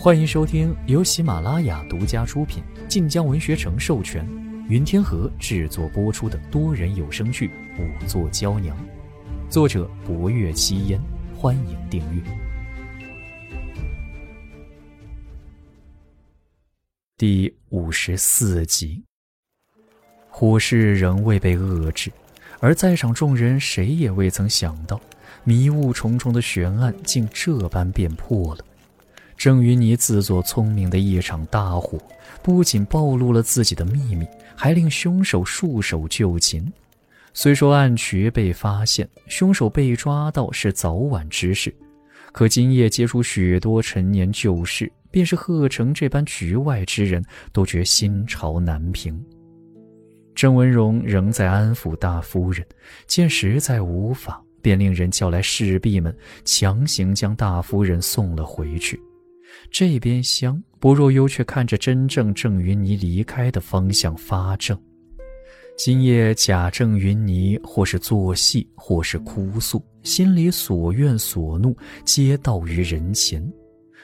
欢迎收听由喜马拉雅独家出品、晋江文学城授权、云天河制作播出的多人有声剧《五座娇娘》，作者：博月七烟。欢迎订阅。第五十四集，火势仍未被遏制，而在场众人谁也未曾想到，迷雾重重的悬案竟这般变破了。郑云霓自作聪明的一场大火，不仅暴露了自己的秘密，还令凶手束手就擒。虽说暗渠被发现，凶手被抓到是早晚之事，可今夜接触许多陈年旧事，便是贺成这般局外之人都觉心潮难平。郑文荣仍在安抚大夫人，见实在无法，便令人叫来侍婢们，强行将大夫人送了回去。这边香，薄若幽却看着真正郑云霓离开的方向发怔。今夜贾郑云霓或是作戏，或是哭诉，心里所怨所怒皆道于人前。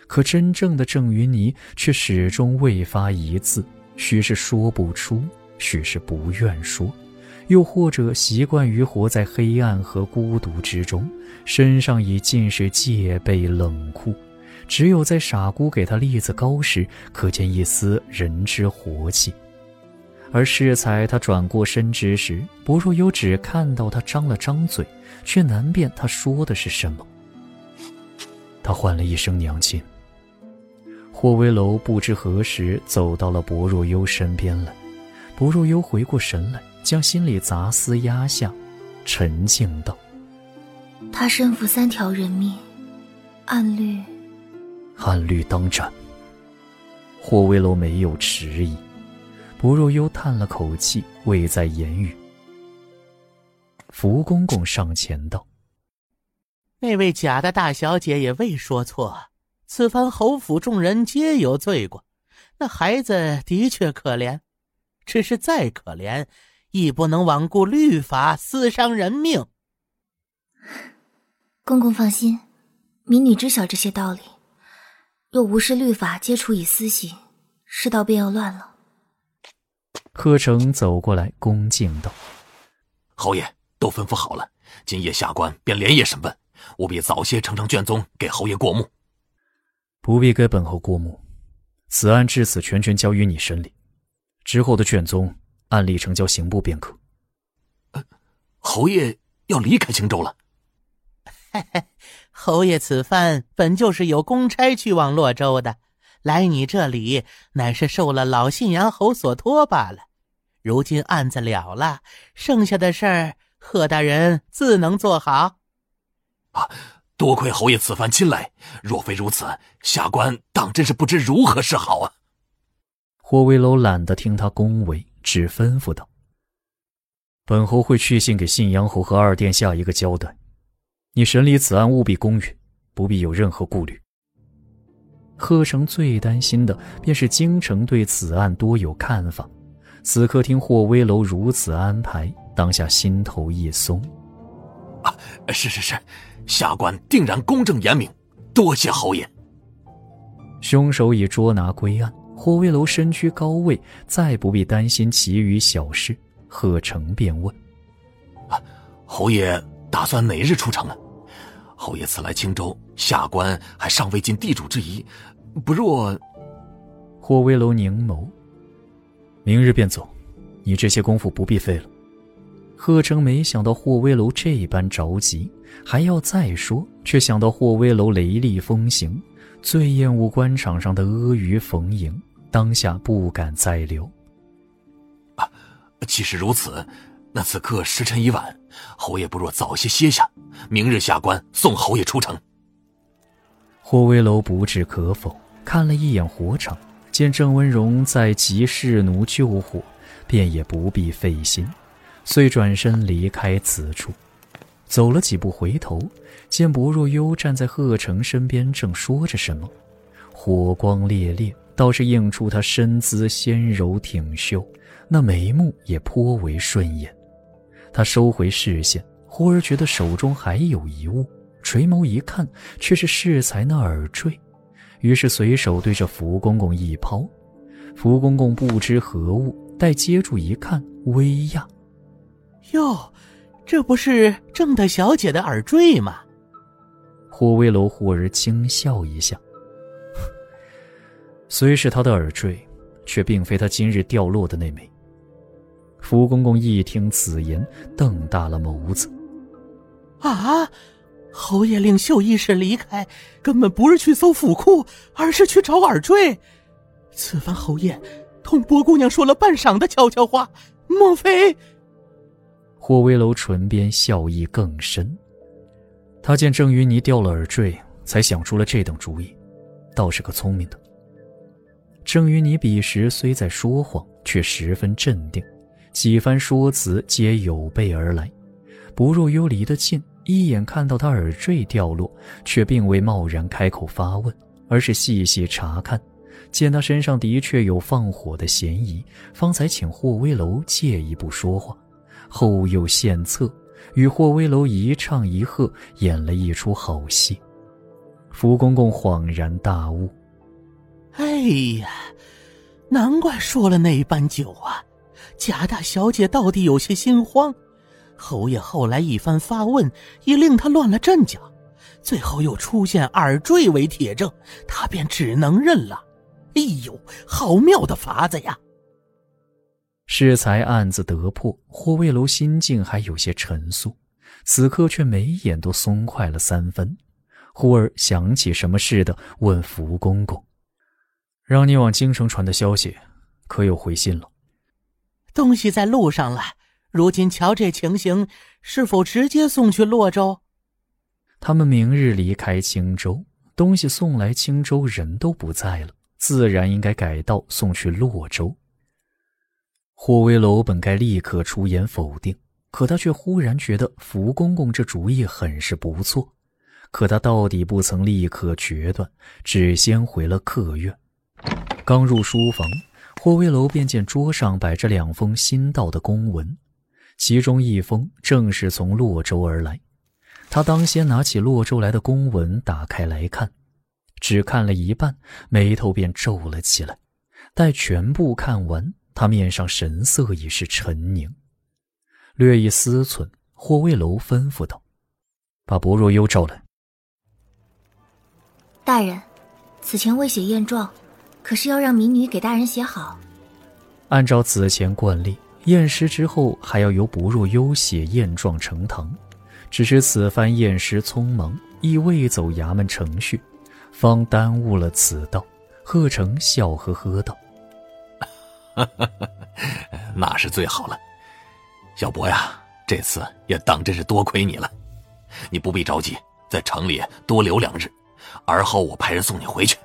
可真正的郑云霓却始终未发一字，许是说不出，许是不愿说，又或者习惯于活在黑暗和孤独之中，身上已尽是戒备冷酷。只有在傻姑给他栗子糕时，可见一丝人之活气；而适才他转过身之时，薄若幽只看到他张了张嘴，却难辨他说的是什么。他唤了一声娘亲。霍威楼不知何时走到了薄若幽身边来，薄若幽回过神来，将心里杂思压下，沉静道：“他身负三条人命，按律。”按律当斩。霍威楼没有迟疑，不若幽叹了口气，未再言语。福公公上前道：“那位假的大小姐也未说错，此番侯府众人皆有罪过，那孩子的确可怜，只是再可怜，亦不能罔顾律法，私伤人命。”公公放心，民女知晓这些道理。若无视律法，皆处以私刑，世道便要乱了。贺成走过来，恭敬道：“侯爷都吩咐好了，今夜下官便连夜审问，务必早些呈上卷宗给侯爷过目。不必给本侯过目，此案至此全权交于你审理，之后的卷宗按例呈交刑部便可。”侯爷要离开青州了。侯爷此番本就是有公差去往洛州的，来你这里乃是受了老信阳侯所托罢了。如今案子了了，剩下的事儿贺大人自能做好。啊，多亏侯爷此番亲来，若非如此，下官当真是不知如何是好啊。霍威楼懒得听他恭维，只吩咐道：“本侯会去信给信阳侯和二殿下一个交代。”你审理此案务必公允，不必有任何顾虑。贺成最担心的便是京城对此案多有看法，此刻听霍威楼如此安排，当下心头一松。啊，是是是，下官定然公正严明，多谢侯爷。凶手已捉拿归案，霍威楼身居高位，再不必担心其余小事。贺成便问：“啊，侯爷打算哪日出城啊？”侯爷此来青州，下官还尚未尽地主之谊，不若……霍威楼凝眸，明日便走，你这些功夫不必费了。贺成没想到霍威楼这般着急，还要再说，却想到霍威楼雷厉风行，最厌恶官场上的阿谀逢迎，当下不敢再留。啊，既是如此。那此刻时辰已晚，侯爷不若早些歇下，明日下官送侯爷出城。霍威楼不置可否，看了一眼火场，见郑文荣在急侍奴救火，便也不必费心，遂转身离开此处。走了几步，回头见薄若幽站在贺成身边，正说着什么，火光烈烈，倒是映出他身姿纤柔挺秀，那眉目也颇为顺眼。他收回视线，忽而觉得手中还有一物，垂眸一看，却是适才那耳坠。于是随手对着福公公一抛，福公公不知何物，待接住一看，微讶：“哟，这不是郑大小姐的耳坠吗？”霍威楼忽而轻笑一下，虽是他的耳坠，却并非他今日掉落的那枚。福公公一听此言，瞪大了眸子：“啊！”侯爷令绣衣使离开，根本不是去搜府库，而是去找耳坠。此番侯爷同薄姑娘说了半晌的悄悄话，莫非？霍威楼唇边笑意更深。他见郑云霓掉了耳坠，才想出了这等主意，倒是个聪明的。郑云霓彼时虽在说谎，却十分镇定，几番说辞皆有备而来。不若幽离得近。一眼看到他耳坠掉落，却并未贸然开口发问，而是细细查看，见他身上的确有放火的嫌疑，方才请霍威楼借一步说话，后又献策，与霍威楼一唱一和，演了一出好戏。福公公恍然大悟：“哎呀，难怪说了那般久啊！贾大小姐到底有些心慌。”侯爷后来一番发问，也令他乱了阵脚，最后又出现耳坠为铁证，他便只能认了。哎呦，好妙的法子呀！适才案子得破，霍卫楼心境还有些沉肃，此刻却眉眼都松快了三分。忽而想起什么似的，问福公公：“让你往京城传的消息，可有回信了？”东西在路上了。如今瞧这情形，是否直接送去洛州？他们明日离开青州，东西送来青州，人都不在了，自然应该改道送去洛州。霍威楼本该立刻出言否定，可他却忽然觉得福公公这主意很是不错。可他到底不曾立刻决断，只先回了客院。刚入书房，霍威楼便见桌上摆着两封新到的公文。其中一封正是从洛州而来，他当先拿起洛州来的公文打开来看，只看了一半，眉头便皱了起来。待全部看完，他面上神色已是沉凝，略一思忖，霍卫楼吩咐道：“把薄若幽召来。”大人，此前未写验状，可是要让民女给大人写好。按照此前惯例。验尸之后，还要由不入幽写验状呈堂。只是此番验尸匆忙，亦未走衙门程序，方耽误了此道。贺成笑呵呵道：“ 那是最好了，小博呀，这次也当真是多亏你了。你不必着急，在城里多留两日，而后我派人送你回去。”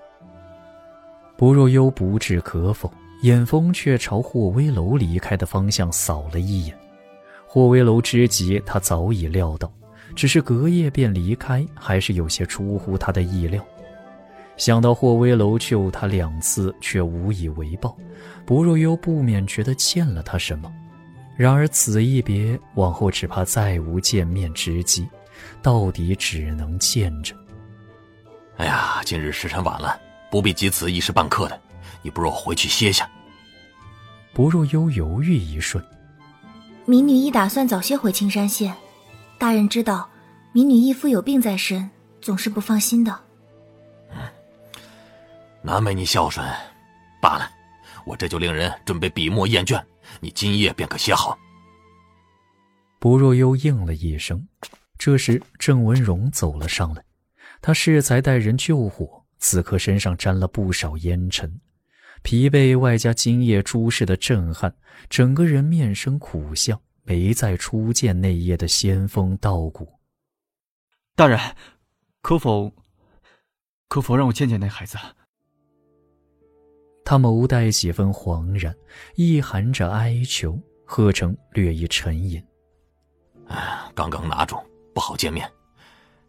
不若幽不置可否。眼风却朝霍威楼离开的方向扫了一眼，霍威楼之急，他早已料到，只是隔夜便离开，还是有些出乎他的意料。想到霍威楼救他两次却无以为报，不若幽不免觉得欠了他什么。然而此一别，往后只怕再无见面之机，到底只能见着。哎呀，今日时辰晚了，不必急此一时半刻的。你不若回去歇下。不若幽犹豫一瞬，民女亦打算早些回青山县。大人知道，民女义父有病在身，总是不放心的。嗯，难为你孝顺。罢了，我这就令人准备笔墨砚卷，你今夜便可写好。不若幽应了一声。这时郑文荣走了上来，他适才带人救火，此刻身上沾了不少烟尘。疲惫外加今夜诸事的震撼，整个人面生苦笑，没再初见那夜的仙风道骨。大人，可否，可否让我见见那孩子？他眸带几分惶然，意含着哀求。贺成略一沉吟：“哎，刚刚拿住，不好见面，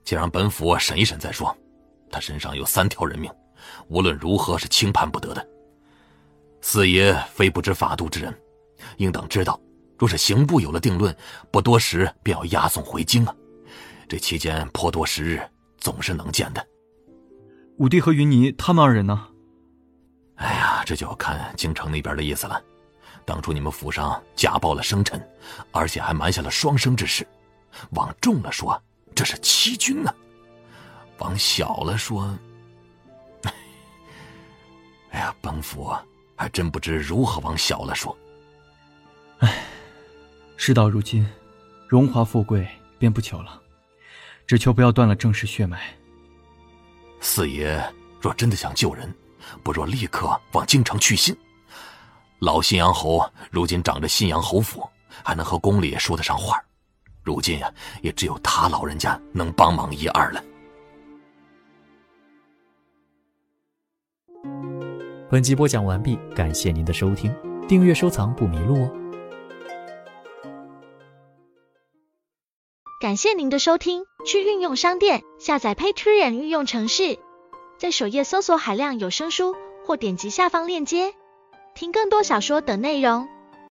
且让本府审一审再说。他身上有三条人命，无论如何是轻判不得的。”四爷非不知法度之人，应当知道，若是刑部有了定论，不多时便要押送回京啊。这期间颇多时日，总是能见的。武帝和云霓他们二人呢？哎呀，这就要看京城那边的意思了。当初你们府上假报了生辰，而且还瞒下了双生之事，往重了说这是欺君呢；往小了说，哎呀，本府还真不知如何往小了说。唉，事到如今，荣华富贵便不求了，只求不要断了正室血脉。四爷若真的想救人，不若立刻往京城去信。老信阳侯如今掌着信阳侯府，还能和宫里说得上话。如今呀，也只有他老人家能帮忙一二了。本集播讲完毕，感谢您的收听，订阅收藏不迷路哦。感谢您的收听，去运用商店下载 Patreon 运用城市，在首页搜索海量有声书，或点击下方链接听更多小说等内容。